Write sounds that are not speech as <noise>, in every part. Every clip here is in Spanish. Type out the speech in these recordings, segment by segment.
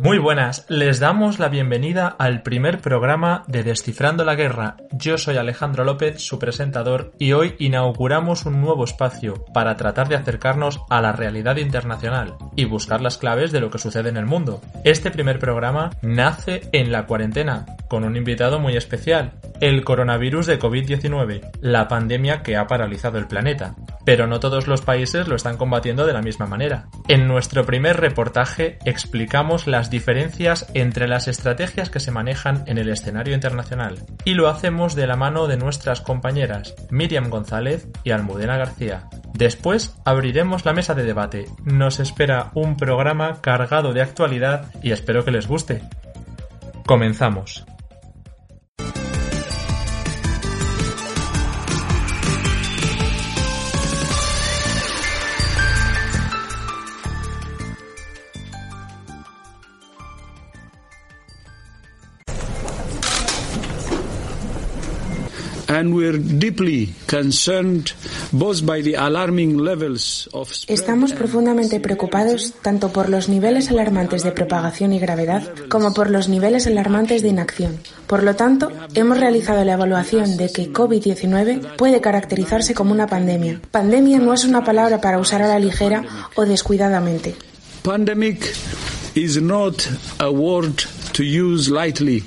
Muy buenas, les damos la bienvenida al primer programa de Descifrando la Guerra. Yo soy Alejandro López, su presentador, y hoy inauguramos un nuevo espacio para tratar de acercarnos a la realidad internacional y buscar las claves de lo que sucede en el mundo. Este primer programa nace en la cuarentena, con un invitado muy especial, el coronavirus de COVID-19, la pandemia que ha paralizado el planeta. Pero no todos los países lo están combatiendo de la misma manera. En nuestro primer reportaje explicamos las diferencias entre las estrategias que se manejan en el escenario internacional y lo hacemos de la mano de nuestras compañeras Miriam González y Almudena García. Después abriremos la mesa de debate. Nos espera un programa cargado de actualidad y espero que les guste. Comenzamos. Estamos profundamente preocupados tanto por los niveles alarmantes de propagación y gravedad como por los niveles alarmantes de inacción. Por lo tanto, hemos realizado la evaluación de que COVID-19 puede caracterizarse como una pandemia. Pandemia no es una palabra para usar a la ligera o descuidadamente. Pandemic is not a word to use lightly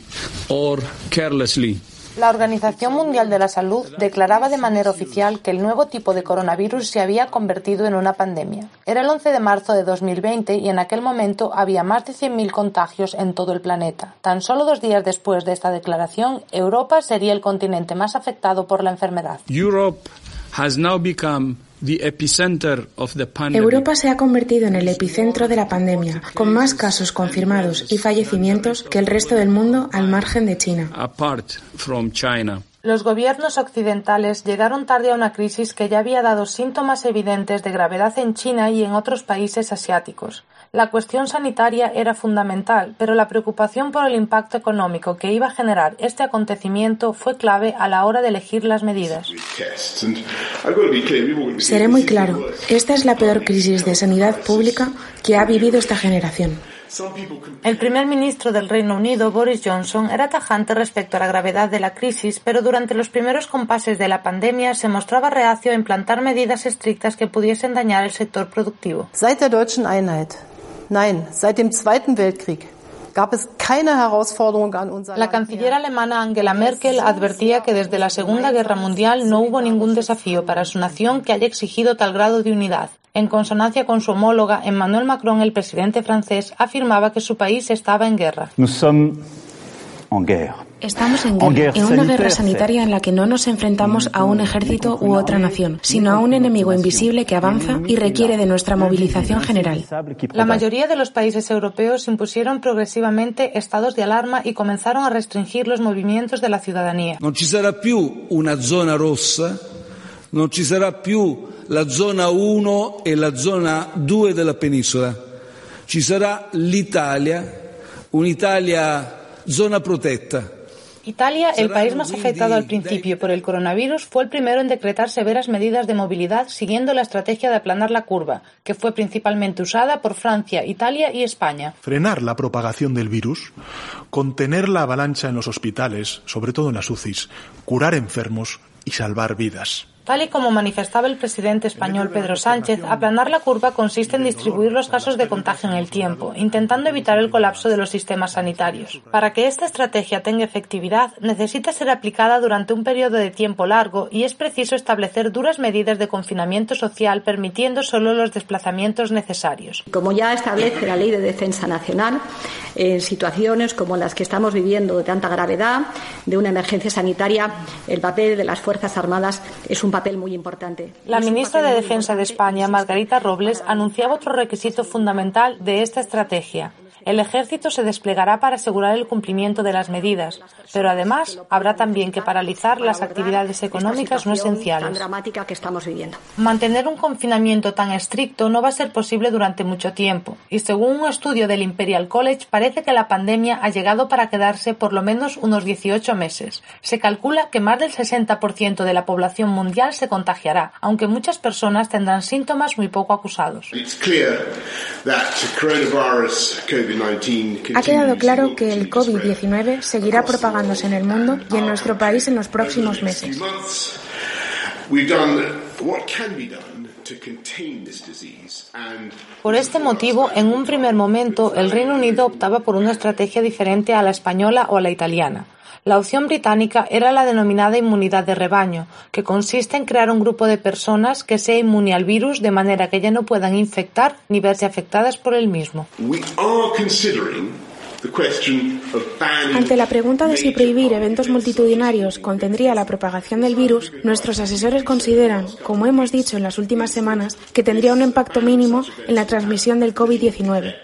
or carelessly. La Organización Mundial de la Salud declaraba de manera oficial que el nuevo tipo de coronavirus se había convertido en una pandemia. Era el 11 de marzo de 2020 y en aquel momento había más de 100.000 contagios en todo el planeta. Tan solo dos días después de esta declaración, Europa sería el continente más afectado por la enfermedad. Europa se ha convertido en el epicentro de la pandemia, con más casos confirmados y fallecimientos que el resto del mundo al margen de China. Los gobiernos occidentales llegaron tarde a una crisis que ya había dado síntomas evidentes de gravedad en China y en otros países asiáticos. La cuestión sanitaria era fundamental, pero la preocupación por el impacto económico que iba a generar este acontecimiento fue clave a la hora de elegir las medidas. Seré muy claro, esta es la peor crisis de sanidad pública que ha vivido esta generación. El primer ministro del Reino Unido, Boris Johnson, era tajante respecto a la gravedad de la crisis, pero durante los primeros compases de la pandemia se mostraba reacio a implantar medidas estrictas que pudiesen dañar el sector productivo. Nein, seit dem Zweiten Weltkrieg gab es keine Herausforderung an unser La canciller alemana Angela Merkel advertía que desde la Segunda Guerra Mundial no hubo ningún desafío para su nación que haya exigido tal grado de unidad. En consonancia con su homóloga, Emmanuel Macron, el presidente francés, afirmaba que su país estaba en guerra. Nous sommes en guerre. Estamos en guerra, en una guerra sanitaria en la que no nos enfrentamos a un ejército u otra nación, sino a un enemigo invisible que avanza y requiere de nuestra movilización general. La mayoría de los países europeos impusieron progresivamente estados de alarma y comenzaron a restringir los movimientos de la ciudadanía. No ci sarà più una zona rossa, non ci sarà più la zona 1 e la zona 2 della penisola. Ci sarà l'Italia, un'Italia zona protetta. Italia, el país más afectado al principio por el coronavirus, fue el primero en decretar severas medidas de movilidad siguiendo la estrategia de aplanar la curva, que fue principalmente usada por Francia, Italia y España. Frenar la propagación del virus, contener la avalancha en los hospitales, sobre todo en las UCIs, curar enfermos y salvar vidas. Tal y como manifestaba el presidente español Pedro Sánchez, aplanar la curva consiste en distribuir los casos de contagio en el tiempo, intentando evitar el colapso de los sistemas sanitarios. Para que esta estrategia tenga efectividad, necesita ser aplicada durante un periodo de tiempo largo y es preciso establecer duras medidas de confinamiento social permitiendo solo los desplazamientos necesarios. Como ya establece la Ley de Defensa Nacional, en situaciones como las que estamos viviendo de tanta gravedad, de una emergencia sanitaria, el papel de las Fuerzas Armadas es un papel muy importante. La ministra de Defensa de España, Margarita Robles, anunciaba otro requisito fundamental de esta estrategia, el ejército se desplegará para asegurar el cumplimiento de las medidas, pero además habrá también que paralizar las actividades económicas no esenciales. dramática que estamos viviendo. Mantener un confinamiento tan estricto no va a ser posible durante mucho tiempo, y según un estudio del Imperial College parece que la pandemia ha llegado para quedarse por lo menos unos 18 meses. Se calcula que más del 60% de la población mundial se contagiará, aunque muchas personas tendrán síntomas muy poco acusados. Ha quedado claro que el COVID-19 seguirá propagándose en el mundo y en nuestro país en los próximos meses. Por este motivo, en un primer momento, el Reino Unido optaba por una estrategia diferente a la española o a la italiana. La opción británica era la denominada inmunidad de rebaño, que consiste en crear un grupo de personas que sea inmune al virus de manera que ya no puedan infectar ni verse afectadas por el mismo. Ante la pregunta de si prohibir eventos multitudinarios contendría la propagación del virus, nuestros asesores consideran, como hemos dicho en las últimas semanas, que tendría un impacto mínimo en la transmisión del COVID-19.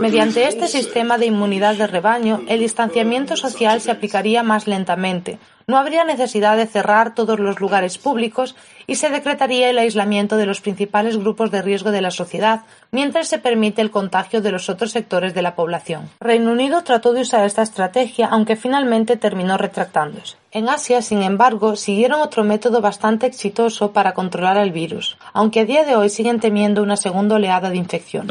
Mediante este sistema de inmunidad de rebaño, el distanciamiento social se aplicaría más lentamente, no habría necesidad de cerrar todos los lugares públicos y se decretaría el aislamiento de los principales grupos de riesgo de la sociedad, mientras se permite el contagio de los otros sectores de la población. Reino Unido trató de usar esta estrategia, aunque finalmente terminó retractándose. En Asia, sin embargo, siguieron otro método bastante exitoso para controlar el virus, aunque a día de hoy siguen temiendo una segunda oleada de infección.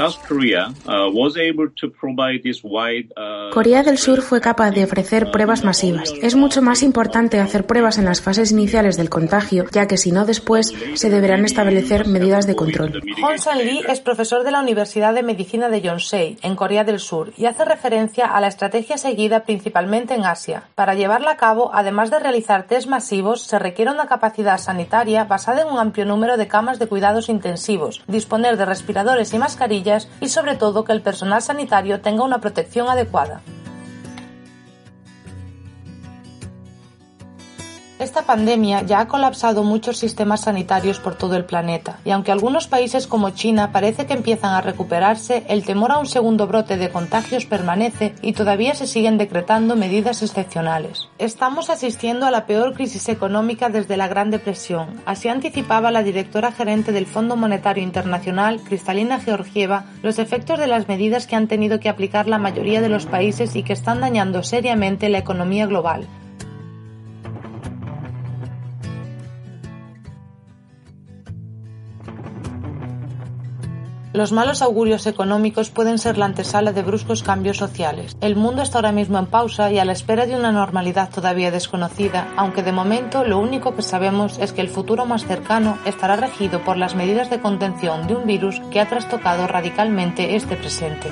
Corea del Sur fue capaz de ofrecer pruebas masivas. Es mucho más importante hacer pruebas en las fases iniciales del contagio, ya que si no después se deberán establecer medidas de control. Hong San Lee es profesor de la Universidad de Medicina de Yonsei, en Corea del Sur, y hace referencia a la estrategia seguida principalmente en Asia. Para llevarla a cabo, además de realizar test masivos, se requiere una capacidad sanitaria basada en un amplio número de camas de cuidados intensivos, disponer de respiradores y mascarillas y sobre todo que el personal sanitario tenga una protección adecuada. Esta pandemia ya ha colapsado muchos sistemas sanitarios por todo el planeta, y aunque algunos países como China parece que empiezan a recuperarse, el temor a un segundo brote de contagios permanece y todavía se siguen decretando medidas excepcionales. Estamos asistiendo a la peor crisis económica desde la Gran Depresión, así anticipaba la directora gerente del Fondo Monetario Internacional, Cristalina Georgieva, los efectos de las medidas que han tenido que aplicar la mayoría de los países y que están dañando seriamente la economía global. Los malos augurios económicos pueden ser la antesala de bruscos cambios sociales. El mundo está ahora mismo en pausa y a la espera de una normalidad todavía desconocida, aunque de momento lo único que sabemos es que el futuro más cercano estará regido por las medidas de contención de un virus que ha trastocado radicalmente este presente.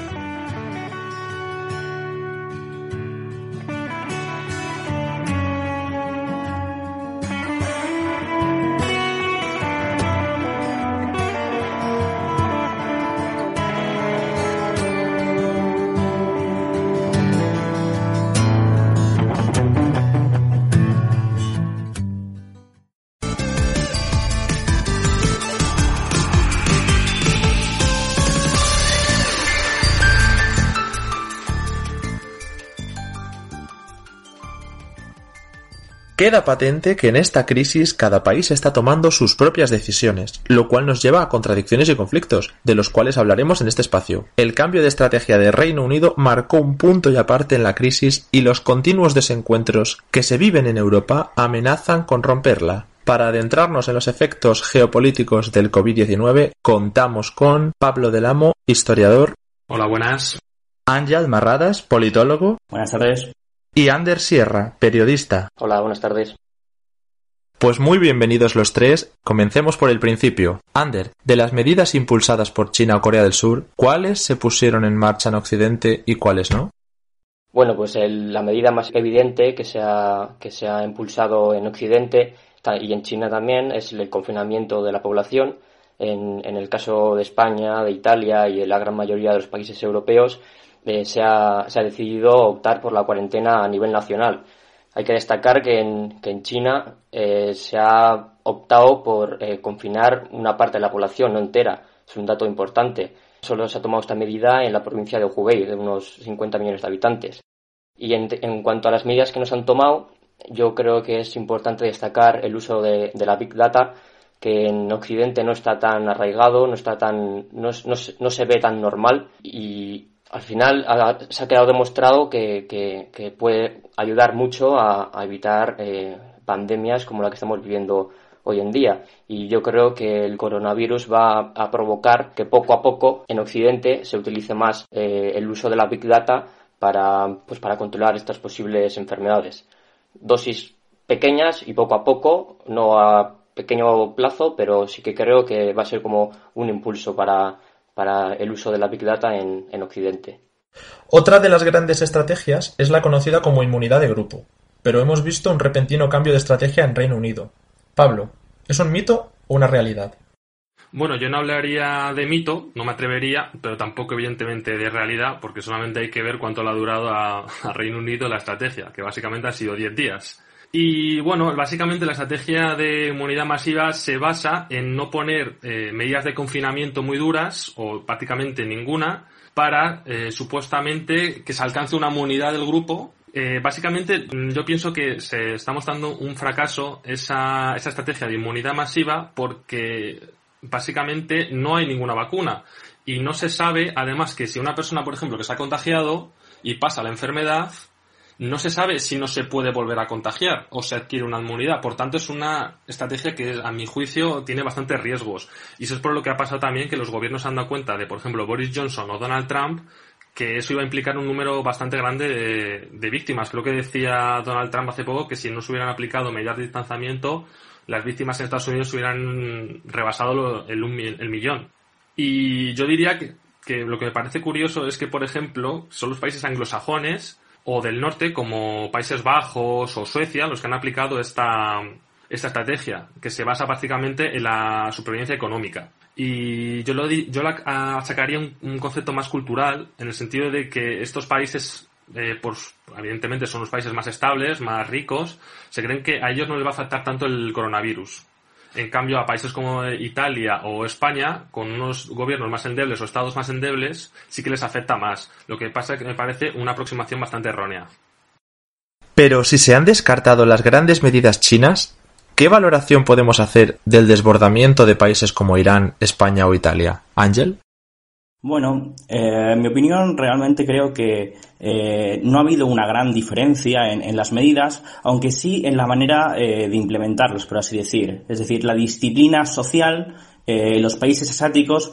Queda patente que en esta crisis cada país está tomando sus propias decisiones, lo cual nos lleva a contradicciones y conflictos, de los cuales hablaremos en este espacio. El cambio de estrategia de Reino Unido marcó un punto y aparte en la crisis y los continuos desencuentros que se viven en Europa amenazan con romperla. Para adentrarnos en los efectos geopolíticos del COVID-19, contamos con Pablo del Amo, historiador. Hola, buenas. Ángel Marradas, politólogo. Buenas tardes y Ander Sierra, periodista. Hola, buenas tardes. Pues muy bienvenidos los tres. Comencemos por el principio. Ander, de las medidas impulsadas por China o Corea del Sur, ¿cuáles se pusieron en marcha en Occidente y cuáles no? Bueno, pues la medida más evidente que se, ha, que se ha impulsado en Occidente y en China también es el confinamiento de la población. En, el caso de España, de Italia y en la gran mayoría de los países europeos eh, se, ha, se, ha, decidido optar por la cuarentena a nivel nacional. Hay que destacar que en, que en China eh, se ha optado por eh, confinar una parte de la población, no entera. Es un dato importante. Solo se ha tomado esta medida en la provincia de Hubei, de unos 50 millones de habitantes. Y en, cuanto a las medidas que nos han tomado, yo creo que es importante destacar el uso de, la Big Data, que en Occidente no está tan arraigado, no, está tan, no, se ve tan normal y al final se ha quedado demostrado que, puede ayudar mucho a, evitar eh, pandemias como la que estamos viviendo hoy en día. Y yo creo que el coronavirus va a provocar que poco a poco en Occidente se utilice más eh, el uso de la Big Data para, pues, para controlar estas posibles enfermedades dosis pequeñas y poco a poco, no a pequeño plazo, pero sí que creo que va a ser como un impulso para, el uso de la Big Data en, en Occidente. Otra de las grandes estrategias es la conocida como inmunidad de grupo, pero hemos visto un repentino cambio de estrategia en Reino Unido. Pablo, ¿es un mito o una realidad? Bueno, yo no hablaría de mito, no me atrevería, pero tampoco evidentemente de realidad, porque solamente hay que ver cuánto le ha durado a, <laughs> Reino Unido la estrategia, que básicamente ha sido 10 días. Y bueno, básicamente la estrategia de inmunidad masiva se basa en no poner eh, medidas de confinamiento muy duras, o prácticamente ninguna, para eh, supuestamente que se alcance una inmunidad del grupo eh, básicamente, yo pienso que se está mostrando un fracaso esa, esa, estrategia de inmunidad masiva porque básicamente no hay ninguna vacuna. Y no se sabe, además, que si una persona, por ejemplo, que se ha contagiado y pasa la enfermedad, no se sabe si no se puede volver a contagiar o se adquiere una inmunidad. Por tanto, es una estrategia que, a mi juicio, tiene bastantes riesgos. Y eso es por lo que ha pasado también que los gobiernos han dado cuenta de, por ejemplo, Boris Johnson o Donald Trump, que eso iba a implicar un número bastante grande de, víctimas. Creo que decía Donald Trump hace poco que si no se hubieran aplicado medidas de distanciamiento, las víctimas en Estados Unidos hubieran rebasado el, el millón. Y yo diría que, lo que me parece curioso es que, por ejemplo, son los países anglosajones o del norte, como Países Bajos o Suecia, los que han aplicado esta, esta estrategia, que se basa prácticamente en la supervivencia económica. Y yo, lo, sacaría un concepto más cultural, en el sentido de que estos países eh, evidentemente son los países más estables, más ricos, se creen que a ellos no les va a afectar tanto el coronavirus. En cambio, a países como Italia o España, con unos gobiernos más endebles o estados más endebles, sí que les afecta más. Lo que pasa es que me parece una aproximación bastante errónea. Pero si se han descartado las grandes medidas chinas, ¿qué valoración podemos hacer del desbordamiento de países como Irán, España o Italia? Ángel. Bueno, eh, en mi opinión realmente creo que eh, no ha habido una gran diferencia en, las medidas, aunque sí en la manera eh, de implementarlos, por así decir. Es decir, la disciplina social en los países asiáticos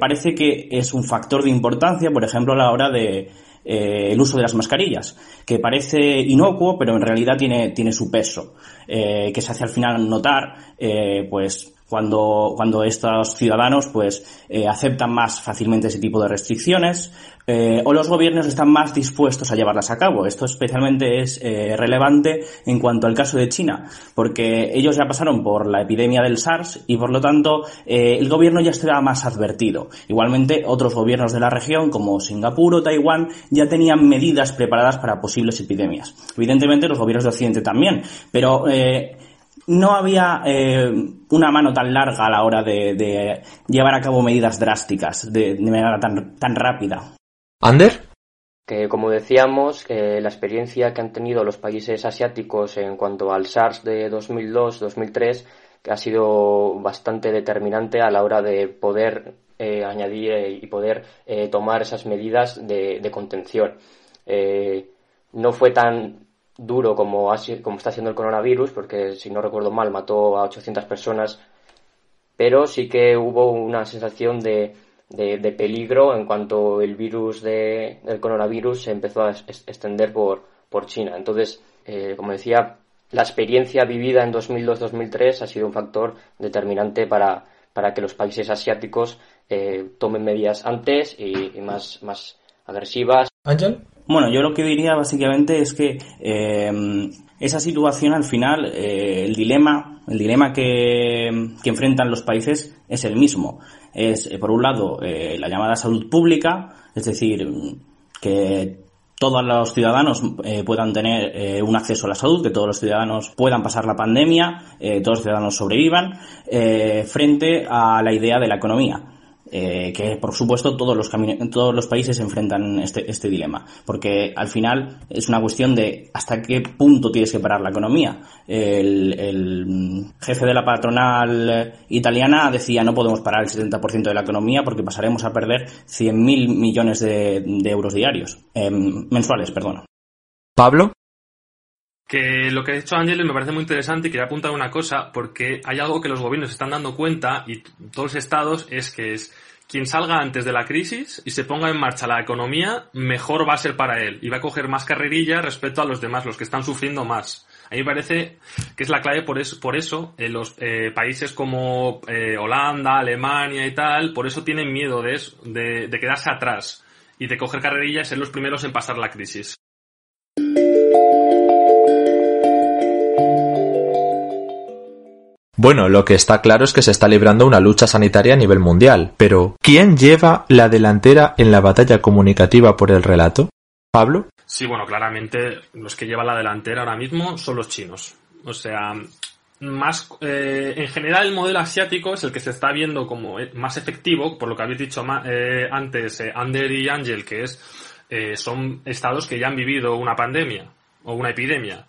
parece que es un factor de importancia, por ejemplo, a la hora de el uso de las mascarillas, que parece inocuo, pero en realidad tiene, tiene su peso, que se hace al final notar, pues cuando, cuando estos ciudadanos pues eh, aceptan más fácilmente ese tipo de restricciones eh, o los gobiernos están más dispuestos a llevarlas a cabo. Esto especialmente es eh, relevante en cuanto al caso de China, porque ellos ya pasaron por la epidemia del SARS y por lo tanto el gobierno ya estaba más advertido. Igualmente otros gobiernos de la región como Singapur o Taiwán ya tenían medidas preparadas para posibles epidemias. Evidentemente los gobiernos de Occidente también, pero no había eh, una mano tan larga a la hora de, llevar a cabo medidas drásticas de, manera tan, tan rápida. ¿Ander? Que como decíamos, que la experiencia que han tenido los países asiáticos en cuanto al SARS de 2002-2003 que ha sido bastante determinante a la hora de poder eh, añadir eh, y poder tomar esas medidas de, de contención. no fue tan duro como, como está siendo el coronavirus, porque si no recuerdo mal mató a 800 personas, pero sí que hubo una sensación de, de, peligro en cuanto el virus de, del coronavirus se empezó a extender por, por China. Entonces, eh, como decía, la experiencia vivida en 2002-2003 ha sido un factor determinante para, para que los países asiáticos eh, tomen medidas antes y, más, más agresivas. Ángel. Bueno, yo lo que diría básicamente es que eh, esa situación al final, eh, el dilema, el dilema que, enfrentan los países es el mismo. Es, por un lado, la llamada salud pública, es decir, que todos los ciudadanos eh, puedan tener eh, un acceso a la salud, que todos los ciudadanos puedan pasar la pandemia, eh, todos los ciudadanos sobrevivan, frente a la idea de la economía. Eh, que por supuesto todos los, todos los países enfrentan este, este dilema, porque al final es una cuestión de hasta qué punto tienes que parar la economía. El, jefe de la patronal italiana decía no podemos parar el 70% de la economía porque pasaremos a perder 100.000 millones de, euros diarios, em, mensuales, perdón. Pablo. Que lo que ha dicho Ángeles me parece muy interesante y quería apuntar una cosa, porque hay algo que los gobiernos están dando cuenta y todos los estados es que es quien salga antes de la crisis y se ponga en marcha la economía, mejor va a ser para él y va a coger más carrerilla respecto a los demás, los que están sufriendo más. A mí me parece que es la clave por eso, por eso en los eh, países como eh, Holanda, Alemania y tal, por eso tienen miedo de, de, de quedarse atrás y de coger carrerilla y ser los primeros en pasar la crisis. Bueno, lo que está claro es que se está librando una lucha sanitaria a nivel mundial, pero ¿quién lleva la delantera en la batalla comunicativa por el relato? ¿Pablo? Sí, bueno, claramente los que llevan la delantera ahora mismo son los chinos. O sea, más eh, en general el modelo asiático es el que se está viendo como eh, más efectivo, por lo que habéis dicho eh, antes, Ander y Angel, que es son estados que ya han vivido una pandemia o una epidemia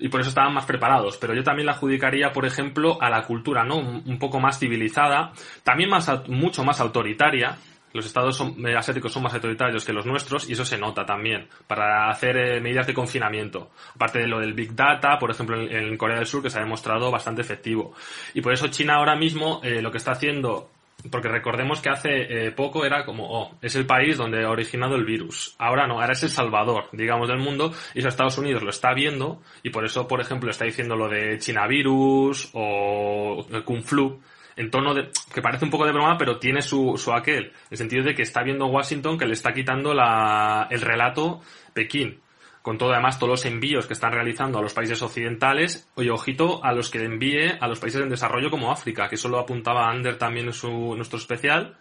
y por eso estaban más preparados. Pero yo también la adjudicaría, por ejemplo, a la cultura, ¿no? Un, poco más civilizada, también más, mucho más autoritaria. Los estados eh, asiáticos son más autoritarios que los nuestros y eso se nota también para hacer eh, medidas de confinamiento. Aparte de lo del Big Data, por ejemplo, en, Corea del Sur, que se ha demostrado bastante efectivo. Y por eso China ahora mismo eh, lo que está haciendo porque recordemos que hace eh, poco era como, oh, es el país donde ha originado el virus. Ahora no, ahora es el salvador, digamos, del mundo, y eso Estados Unidos lo está viendo, y por eso, por ejemplo, está diciendo lo de China virus o Kung Flu, en tono de, que parece un poco de broma, pero tiene su, su aquel, en el sentido de que está viendo Washington que le está quitando la, el relato Pekín con todo además todos los envíos que están realizando a los países occidentales, oye, ojito a los que envíe a los países en desarrollo como África, que eso lo apuntaba Ander también en su, nuestro especial,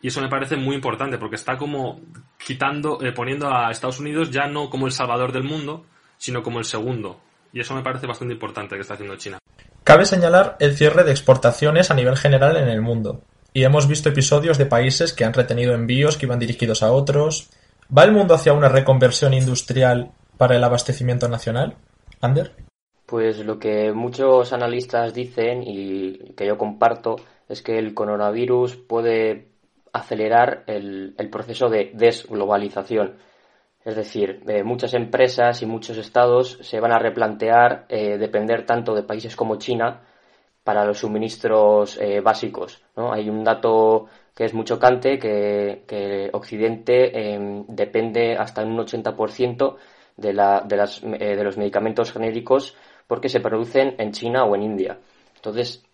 y eso me parece muy importante porque está como quitando, eh, poniendo a Estados Unidos ya no como el salvador del mundo, sino como el segundo. Y eso me parece bastante importante que está haciendo China. Cabe señalar el cierre de exportaciones a nivel general en el mundo. Y hemos visto episodios de países que han retenido envíos que iban dirigidos a otros. ¿Va el mundo hacia una reconversión industrial para el abastecimiento nacional? Ander. Pues lo que muchos analistas dicen y que yo comparto es que el coronavirus puede acelerar el, proceso de desglobalización. Es decir, eh, muchas empresas y muchos estados se van a replantear eh, depender tanto de países como China para los suministros eh, básicos. ¿no? Hay un dato que es muy chocante, que, que Occidente em, depende hasta un 80% de, la, de, las, eh, de los medicamentos genéricos porque se producen en China o en India. Entonces,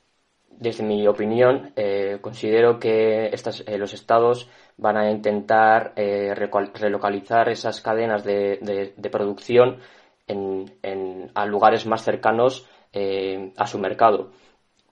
desde mi opinión, eh, considero que estas, eh, los estados van a intentar relocalizar esas cadenas de, de, producción en, en, a lugares más cercanos a su mercado.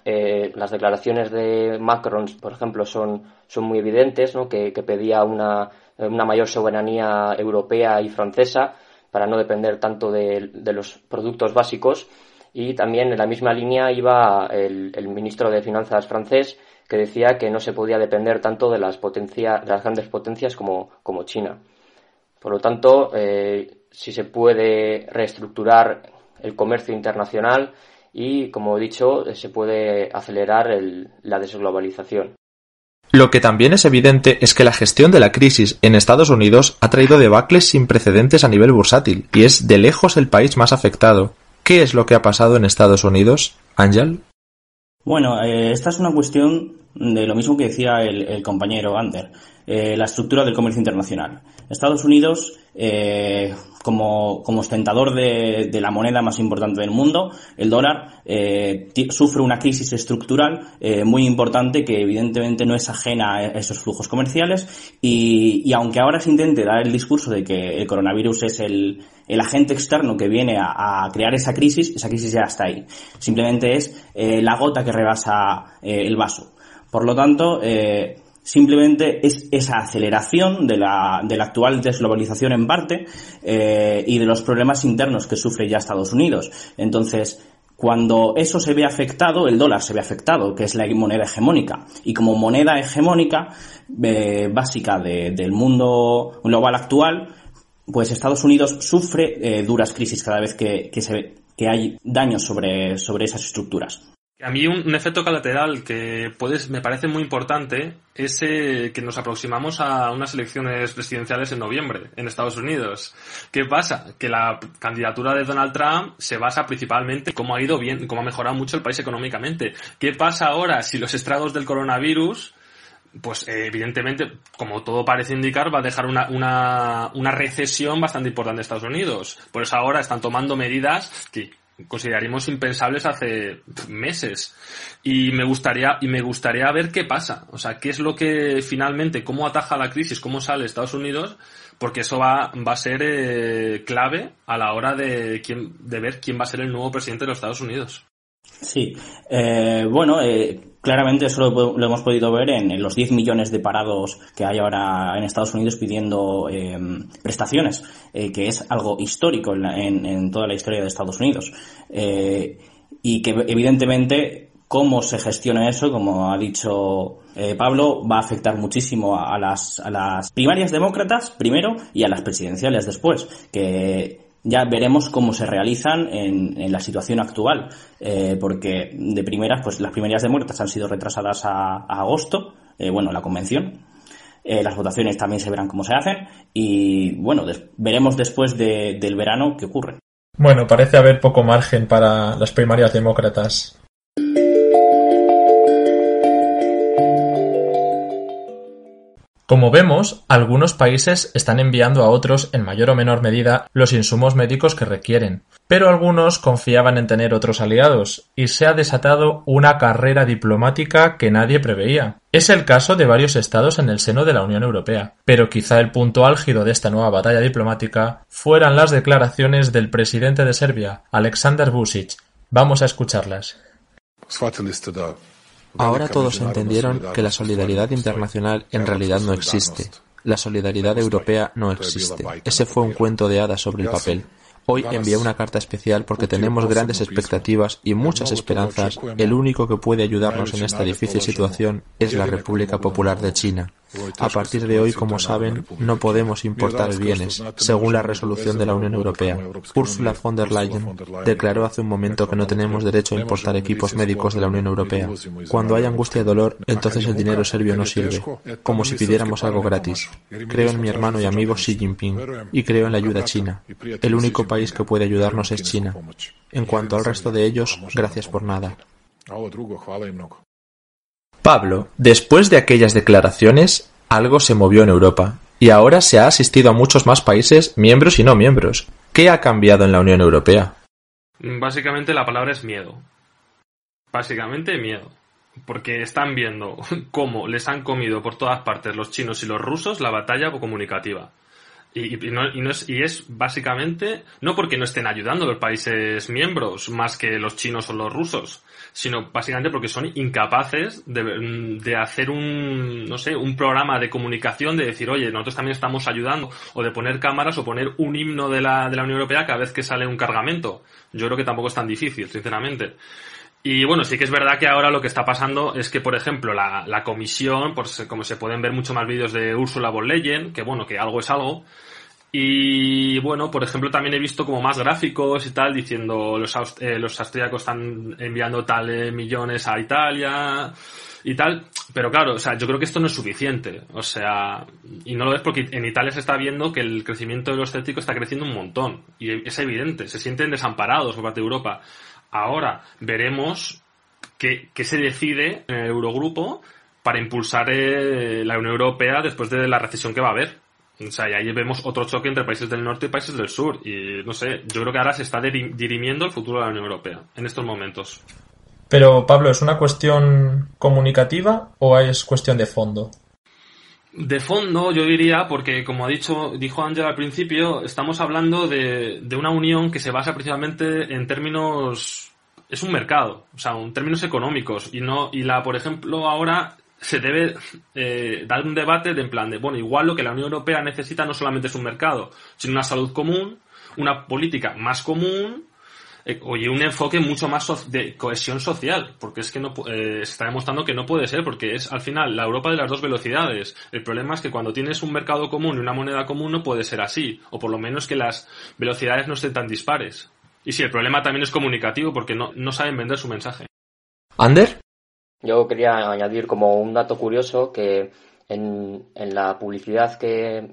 las declaraciones de Macron, por ejemplo, son, son muy evidentes, ¿no? que, que pedía una, una mayor soberanía europea y francesa para no depender tanto de, los productos básicos. Y también en la misma línea iba el, ministro de Finanzas francés, que decía que no se podía depender tanto de las, de las grandes potencias como, como China. Por lo tanto, eh, si se puede reestructurar el comercio internacional y, como he dicho, se puede acelerar la desglobalización. Lo que también es evidente es que la gestión de la crisis en Estados Unidos ha traído debacles sin precedentes a nivel bursátil y es de lejos el país más afectado. ¿Qué es lo que ha pasado en Estados Unidos, Ángel? Bueno, eh, esta es una cuestión de lo mismo que decía el, compañero Ander. La estructura del comercio internacional. Estados Unidos, eh, como, como, ostentador de, de, la moneda más importante del mundo, el dólar, eh, sufre una crisis estructural eh, muy importante que evidentemente no es ajena a esos flujos comerciales y, y, aunque ahora se intente dar el discurso de que el coronavirus es el, el agente externo que viene a, a, crear esa crisis, esa crisis ya está ahí. Simplemente es eh, la gota que rebasa eh, el vaso. Por lo tanto, eh, simplemente es esa aceleración de la, de la actual desglobalización en parte eh, y de los problemas internos que sufre ya Estados Unidos. Entonces, cuando eso se ve afectado, el dólar se ve afectado, que es la moneda hegemónica. Y como moneda hegemónica eh, básica de, del mundo global actual, pues Estados Unidos sufre eh, duras crisis cada vez que, que, hay daños sobre esas estructuras. A mí un, efecto colateral que puedes, me parece muy importante es eh, que nos aproximamos a unas elecciones presidenciales en noviembre en Estados Unidos. ¿Qué pasa? Que la candidatura de Donald Trump se basa principalmente en cómo ha ido bien, cómo ha mejorado mucho el país económicamente. ¿Qué pasa ahora si los estragos del coronavirus pues eh, evidentemente, como todo parece indicar, va a dejar una, una, una recesión bastante importante en Estados Unidos. Por eso ahora están tomando medidas que consideraríamos impensables hace meses. Y me gustaría y me gustaría ver qué pasa. O sea qué es lo que finalmente cómo ataja la crisis cómo sale Estados Unidos porque eso va, va a ser eh, clave a la hora de quién de ver quién va a ser el nuevo presidente de los Estados Unidos. Sí. Eh, bueno eh, claramente eso lo, hemos podido ver en, los 10 millones de parados que hay ahora en Estados Unidos pidiendo eh, prestaciones, que es algo histórico en, toda la historia de Estados Unidos. Eh, y que evidentemente cómo se gestiona eso, como ha dicho eh, Pablo, va a afectar muchísimo a, las, primarias demócratas primero y a las presidenciales después, ya veremos cómo se realizan en, la situación actual, eh, porque de primeras, pues las primeras de muertas han sido retrasadas a, agosto, eh, bueno, la convención. Eh, las votaciones también se verán cómo se hacen y bueno, veremos después de, del verano qué ocurre. Bueno, parece haber poco margen para las primarias demócratas. Como vemos, algunos países están enviando a otros, en mayor o menor medida, los insumos médicos que requieren, pero algunos confiaban en tener otros aliados, y se ha desatado una carrera diplomática que nadie preveía. Es el caso de varios estados en el seno de la Unión Europea, pero quizá el punto álgido de esta nueva batalla diplomática fueran las declaraciones del presidente de Serbia, Aleksandar Vučić. Vamos a escucharlas. Ahora todos entendieron que la solidaridad internacional en realidad no existe. La solidaridad europea no existe. Ese fue un cuento de hadas sobre el papel. Hoy envié una carta especial porque tenemos grandes expectativas y muchas esperanzas. El único que puede ayudarnos en esta difícil situación es la República Popular de China. A partir de hoy, como saben, no podemos importar bienes, según la resolución de la Unión Europea. Ursula von der Leyen declaró hace un momento que no tenemos derecho a importar equipos médicos de la Unión Europea. Cuando hay angustia y dolor, entonces el dinero serbio no sirve, como si pidiéramos algo gratis. Creo en mi hermano y amigo Xi Jinping y creo en la ayuda china. El único país que puede ayudarnos es China. En cuanto al resto de ellos, gracias por nada. Pablo, después de aquellas declaraciones, algo se movió en Europa, y ahora se ha asistido a muchos más países, miembros y no miembros. ¿Qué ha cambiado en la Unión Europea? Básicamente la palabra es miedo. Básicamente miedo. Porque están viendo <laughs> cómo les han comido por todas partes los chinos y los rusos la batalla comunicativa. Y, no, y, no es, y, es, básicamente, no porque no estén ayudando los países miembros más que los chinos o los rusos, sino básicamente porque son incapaces de, de, hacer un, no sé, un programa de comunicación de decir, oye, nosotros también estamos ayudando, o de poner cámaras o poner un himno de la, de la Unión Europea cada vez que sale un cargamento. Yo creo que tampoco es tan difícil, sinceramente. Y bueno, sí que es verdad que ahora lo que está pasando es que, por ejemplo, la, la comisión, pues como se pueden ver mucho más vídeos de Ursula von Leyen, que bueno, que algo es algo, y bueno, por ejemplo, también he visto como más gráficos y tal, diciendo los, aust eh, los austríacos están enviando tal eh, millones a Italia y tal. Pero claro, o sea, yo creo que esto no es suficiente. O sea, y no lo es porque en Italia se está viendo que el crecimiento de los escépticos está creciendo un montón. Y es evidente, se sienten desamparados por parte de Europa. Ahora veremos qué, qué se decide en el Eurogrupo para impulsar eh, la Unión Europea después de la recesión que va a haber. O sea, y ahí vemos otro choque entre países del norte y países del sur. Y no sé, yo creo que ahora se está dirimiendo el futuro de la Unión Europea en estos momentos. Pero, Pablo, ¿es una cuestión comunicativa o es cuestión de fondo? De fondo, yo diría, porque como ha dicho, dijo Ángel al principio, estamos hablando de, de, una unión que se basa principalmente en términos, es un mercado, o sea, en términos económicos, y no, y la, por ejemplo, ahora se debe eh, dar un debate de en plan de, bueno, igual lo que la Unión Europea necesita no solamente es un mercado, sino una salud común, una política más común, eh, un enfoque mucho más de cohesión social, porque es que no eh, se está demostrando que no puede ser, porque es al final la Europa de las dos velocidades. El problema es que cuando tienes un mercado común y una moneda común no puede ser así, o por lo menos que las velocidades no estén tan dispares. Y si el problema también es comunicativo, porque no, no saben vender su mensaje. ¿Ander? Yo quería añadir como un dato curioso que en, en la publicidad que,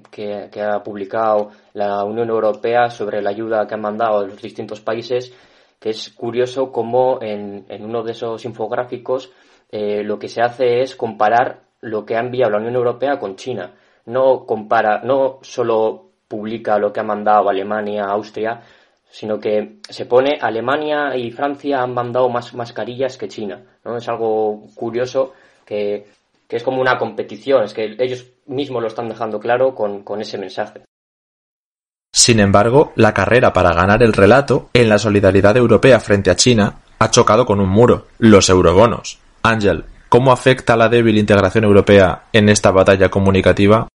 ha publicado la Unión Europea sobre la ayuda que han mandado a los distintos países, que es curioso cómo en, en uno de esos infográficos eh, lo que se hace es comparar lo que ha enviado la Unión Europea con China. No compara, no solo publica lo que ha mandado Alemania, Austria, sino que se pone Alemania y Francia han mandado más mascarillas que China. ¿no? Es algo curioso que que es como una competición, es que ellos mismos lo están dejando claro con, ese mensaje. Sin embargo, la carrera para ganar el relato en la solidaridad europea frente a China ha chocado con un muro, los eurobonos. Ángel, ¿cómo afecta la débil integración europea en esta batalla comunicativa?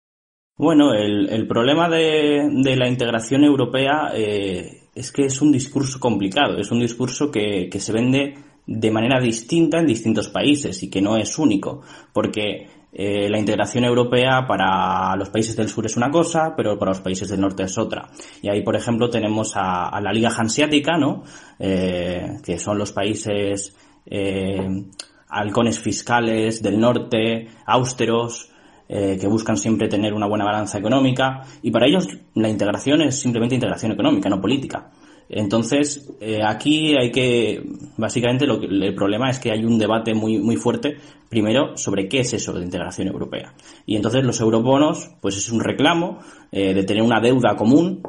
Bueno, el, problema de, la integración europea eh, es que es un discurso complicado, es un discurso que, que se vende de manera distinta en distintos países y que no es único, porque eh, la integración europea para los países del sur es una cosa, pero para los países del norte es otra. Y ahí, por ejemplo, tenemos a, la Liga Hanseática, ¿no? Eh, que son los países eh, halcones fiscales del norte, austeros, que buscan siempre tener una buena balanza económica, y para ellos la integración es simplemente integración económica, no política. Entonces, eh, aquí hay que, básicamente, lo que, el problema es que hay un debate muy, muy fuerte, primero, sobre qué es eso de integración europea. Y entonces los eurobonos, pues es un reclamo eh, de tener una deuda común,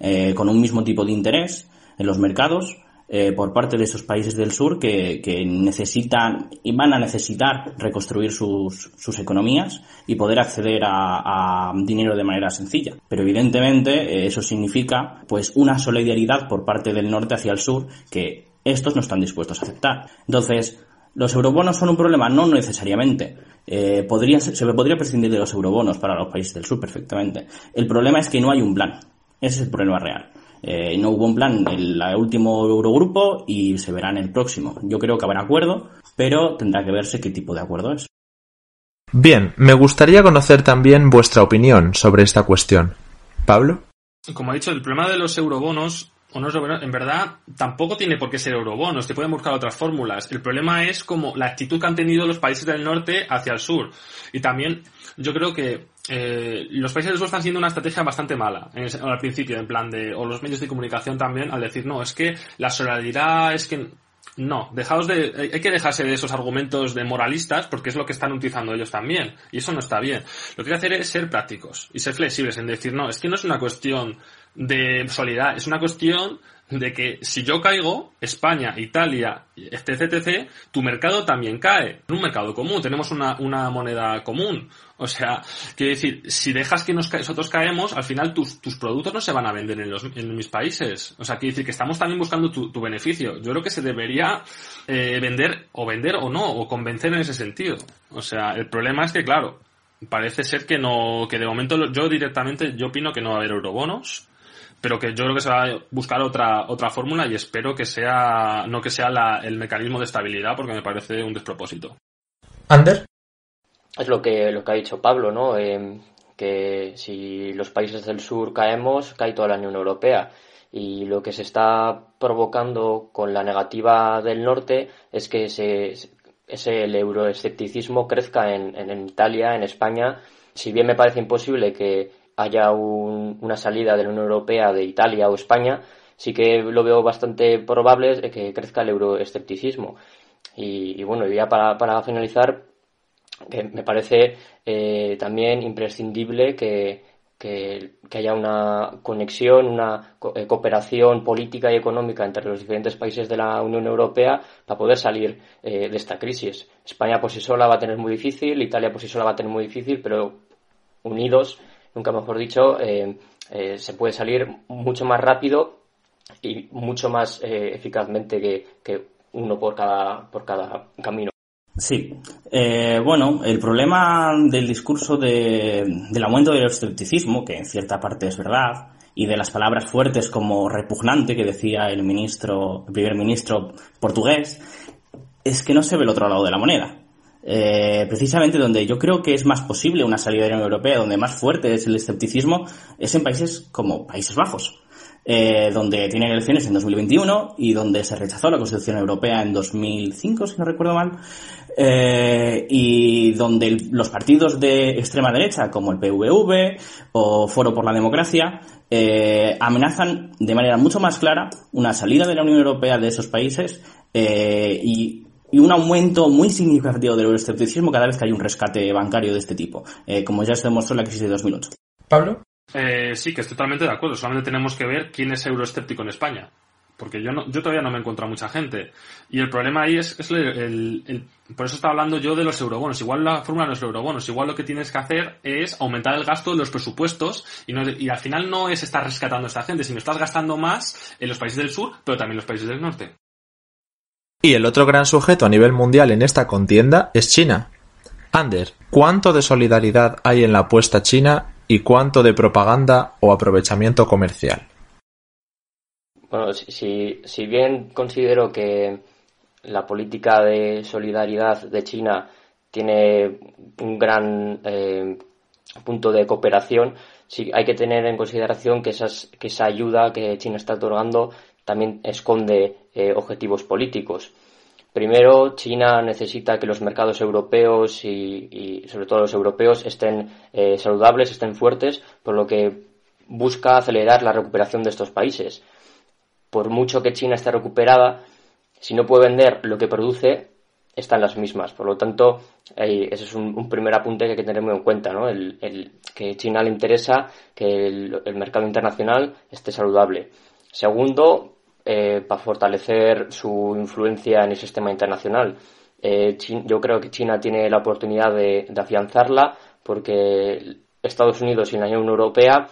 eh, con un mismo tipo de interés en los mercados, eh, por parte de esos países del sur que, necesitan y van a necesitar reconstruir sus, sus economías y poder acceder a, dinero de manera sencilla. Pero evidentemente eh, eso significa pues una solidaridad por parte del norte hacia el sur que estos no están dispuestos a aceptar. Entonces, ¿los eurobonos son un problema? No necesariamente. Eh, se podría prescindir de los eurobonos para los países del sur perfectamente. El problema es que no hay un plan. Ese es el problema real. Eh, no hubo un plan en el último Eurogrupo y se verá en el próximo. Yo creo que habrá acuerdo, pero tendrá que verse qué tipo de acuerdo es. Bien, me gustaría conocer también vuestra opinión sobre esta cuestión. Pablo. Como ha dicho, el problema de los eurobonos o no en verdad tampoco tiene por qué ser eurobonos, te pueden buscar otras fórmulas. El problema es como la actitud que han tenido los países del norte hacia el sur. Y también yo creo que eh, los países del están haciendo una estrategia bastante mala al principio, en plan de, o los medios de comunicación también, al decir, no, es que la solidaridad es que no, dejaos de, hay que dejarse de esos argumentos de moralistas porque es lo que están utilizando ellos también y eso no está bien. Lo que hay que hacer es ser prácticos y ser flexibles en decir, no, es que no es una cuestión de solidaridad, es una cuestión de que si yo caigo, España, Italia, etc, etc, tu mercado también cae. En un mercado común, tenemos una, una moneda común. O sea, quiero decir, si dejas que nosotros caemos, al final tus, tus productos no se van a vender en, los, en mis países. O sea, quiero decir que estamos también buscando tu, tu beneficio. Yo creo que se debería eh, vender, o vender o no, o convencer en ese sentido. O sea, el problema es que, claro, parece ser que no, que de momento yo directamente, yo opino que no va a haber eurobonos pero que yo creo que se va a buscar otra otra fórmula y espero que sea no que sea el mecanismo de estabilidad porque me parece un despropósito. Ander es lo que lo que ha dicho Pablo, ¿no? Eh, que si los países del sur caemos, cae toda la Unión Europea. Y lo que se está provocando con la negativa del norte es que ese, ese el euroescepticismo crezca en, en Italia, en España. Si bien me parece imposible que haya una salida de la Unión Europea de Italia o España, sí que lo veo bastante probable que crezca el euroescepticismo. Y, y bueno, ya para, para finalizar, que me parece eh, también imprescindible que, que, haya una conexión, una eh, cooperación política y económica entre los diferentes países de la Unión Europea para poder salir eh, de esta crisis. España por sí sola va a tener muy difícil, Italia por sí sola va a tener muy difícil, pero unidos, nunca mejor dicho, eh, se puede salir mucho más rápido y mucho más eficazmente que, que uno por cada, por cada camino. Sí, eh, bueno, el problema del discurso de, del aumento del escepticismo, que en cierta parte es verdad, y de las palabras fuertes como repugnante que decía el ministro, el primer ministro portugués, es que no se ve el otro lado de la moneda. Eh, precisamente donde yo creo que es más posible una salida de la Unión Europea, donde más fuerte es el escepticismo, es en países como Países Bajos. Eh, donde tienen elecciones en 2021 y donde se rechazó la Constitución Europea en 2005, si no recuerdo mal, eh, y donde los partidos de extrema derecha, como el PVV o Foro por la Democracia, amenazan de manera mucho más clara una salida de la Unión Europea de esos países y, un aumento muy significativo del euroescepticismo cada vez que hay un rescate bancario de este tipo, como ya se demostró en la crisis de 2008. Pablo. sí, que estoy totalmente de acuerdo. Solamente tenemos que ver quién es euroescéptico en España porque yo, no, yo todavía no me encuentro a mucha gente. Y el problema ahí es, es el, por eso estaba hablando yo de los eurobonos. Igual la fórmula no es eurobonos, igual lo que tienes que hacer es aumentar el gasto de los presupuestos y, no, y al final no es estar rescatando a esta gente, sino estás gastando más en los países del sur, pero también en los países del norte. Y el otro gran sujeto a nivel mundial en esta contienda es China. Ander, ¿cuánto de solidaridad hay en la apuesta china y cuánto de propaganda o aprovechamiento comercial? Bueno, si, si bien considero que la política de solidaridad de China tiene un gran eh, punto de cooperación, sí hay que tener en consideración que, esas, que esa ayuda que China está otorgando también esconde eh, objetivos políticos. Primero, China necesita que los mercados europeos y, sobre todo los europeos estén eh, saludables, estén fuertes, por lo que busca acelerar la recuperación de estos países por mucho que China esté recuperada, si no puede vender lo que produce, están las mismas. Por lo tanto, ese es un, primer apunte que hay que tener muy en cuenta, ¿no? El, que China le interesa que el, mercado internacional esté saludable. Segundo, eh, para fortalecer su influencia en el sistema internacional. Eh, yo creo que China tiene la oportunidad de, afianzarla porque Estados Unidos y la Unión Europea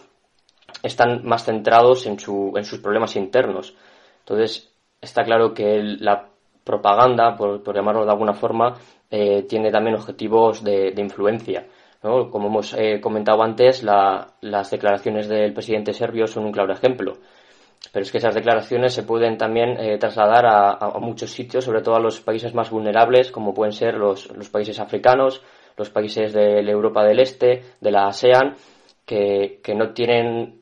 están más centrados en, su, en sus problemas internos. Entonces, está claro que la propaganda, por, llamarlo de alguna forma, eh, tiene también objetivos de, influencia. Como hemos comentado antes, las declaraciones del presidente serbio son un claro ejemplo. Pero es que esas declaraciones se pueden también eh, trasladar a, muchos sitios, sobre todo a los países más vulnerables, como pueden ser los, países africanos, los países de la Europa del Este, de la ASEAN, que, que no tienen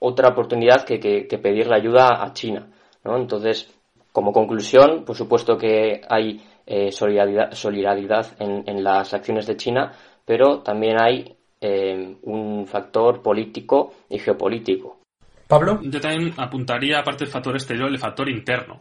otra oportunidad que, que, pedir la ayuda a China. Entonces, como conclusión, por supuesto que hay eh, solidaridad, solidaridad en, las acciones de China, pero también hay eh, un factor político y geopolítico. Yo también apuntaría, aparte del factor exterior, el factor interno.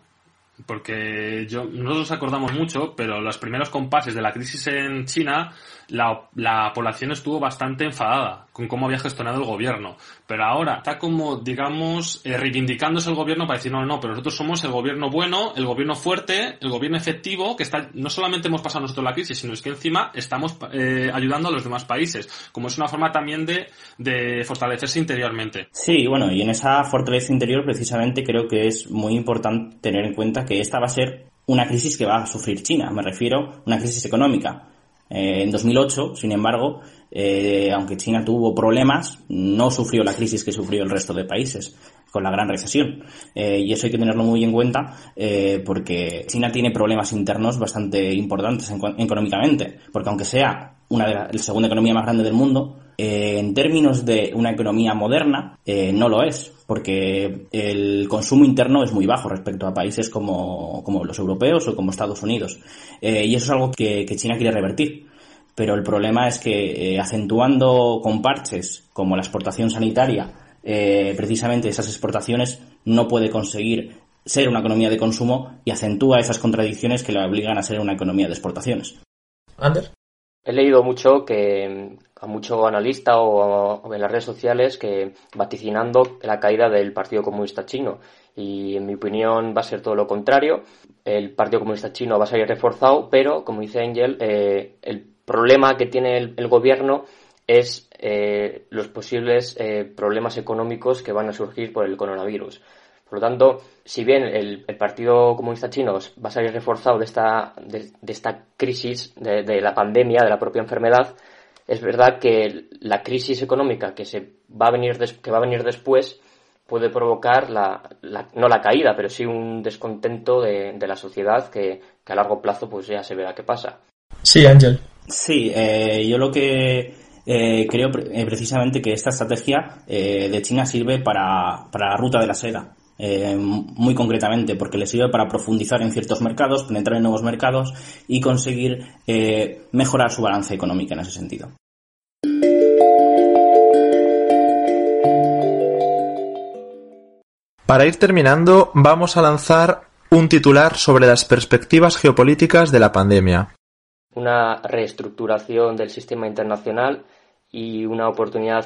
Porque yo, nosotros acordamos mucho, pero los primeros compases de la crisis en China, la, la, población estuvo bastante enfadada con cómo había gestionado el gobierno. Pero ahora está como, digamos, eh, reivindicándose el gobierno para decir, no, no, pero nosotros somos el gobierno bueno, el gobierno fuerte, el gobierno efectivo, que está, no solamente hemos pasado nosotros la crisis, sino es que encima estamos eh, ayudando a los demás países. Como es una forma también de, de fortalecerse interiormente. Sí, bueno, y en esa fortaleza interior precisamente creo que es muy importante tener en cuenta que esta va a ser una crisis que va a sufrir China, me refiero una crisis económica. Eh, en 2008, sin embargo, eh, aunque China tuvo problemas, no sufrió la crisis que sufrió el resto de países con la gran recesión. Eh, y eso hay que tenerlo muy en cuenta porque China tiene problemas internos bastante importantes económicamente, porque aunque sea una de la segunda economía más grande del mundo, en términos de una economía moderna, no lo es porque el consumo interno es muy bajo respecto a países como, los europeos o como Estados Unidos. Eh, y eso es algo que, China quiere revertir. Pero el problema es que eh, acentuando con parches como la exportación sanitaria, eh, precisamente esas exportaciones no puede conseguir ser una economía de consumo y acentúa esas contradicciones que la obligan a ser una economía de exportaciones. Ander. He leído mucho que a mucho analista o, en las redes sociales que vaticinando la caída del Partido Comunista Chino y en mi opinión va a ser todo lo contrario. El Partido Comunista Chino va a salir reforzado, pero como dice Angel, eh, el problema que tiene el, gobierno es eh, los posibles eh, problemas económicos que van a surgir por el coronavirus. Por lo tanto, si bien el, Partido Comunista Chino va a salir reforzado de esta, de, esta crisis, de, la pandemia, de la propia enfermedad, es verdad que la crisis económica que, se va, a venir que va a venir después puede provocar, la, no la caída, pero sí un descontento de, la sociedad que, a largo plazo pues ya se verá qué pasa. Sí, Ángel. Sí, eh, yo lo que eh, creo eh, precisamente que esta estrategia de China sirve para, para la ruta de la seda. Eh, muy concretamente porque le sirve para profundizar en ciertos mercados, penetrar en nuevos mercados y conseguir eh, mejorar su balance económica en ese sentido. Para ir terminando, vamos a lanzar un titular sobre las perspectivas geopolíticas de la pandemia. Una reestructuración del sistema internacional y una oportunidad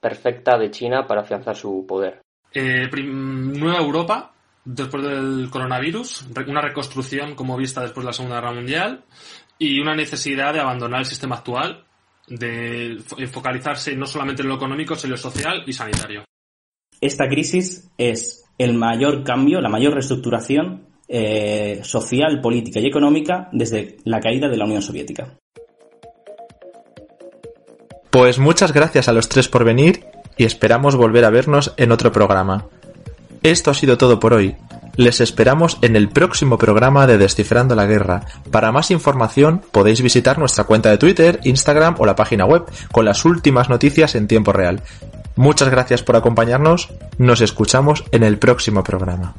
perfecta de China para afianzar su poder. Eh, nueva Europa después del coronavirus, una reconstrucción como vista después de la Segunda Guerra Mundial y una necesidad de abandonar el sistema actual, de focalizarse no solamente en lo económico, sino en lo social y sanitario. Esta crisis es el mayor cambio, la mayor reestructuración eh, social, política y económica desde la caída de la Unión Soviética. Pues muchas gracias a los tres por venir y esperamos volver a vernos en otro programa. Esto ha sido todo por hoy. Les esperamos en el próximo programa de Descifrando la Guerra. Para más información podéis visitar nuestra cuenta de Twitter, Instagram o la página web con las últimas noticias en tiempo real. Muchas gracias por acompañarnos. Nos escuchamos en el próximo programa.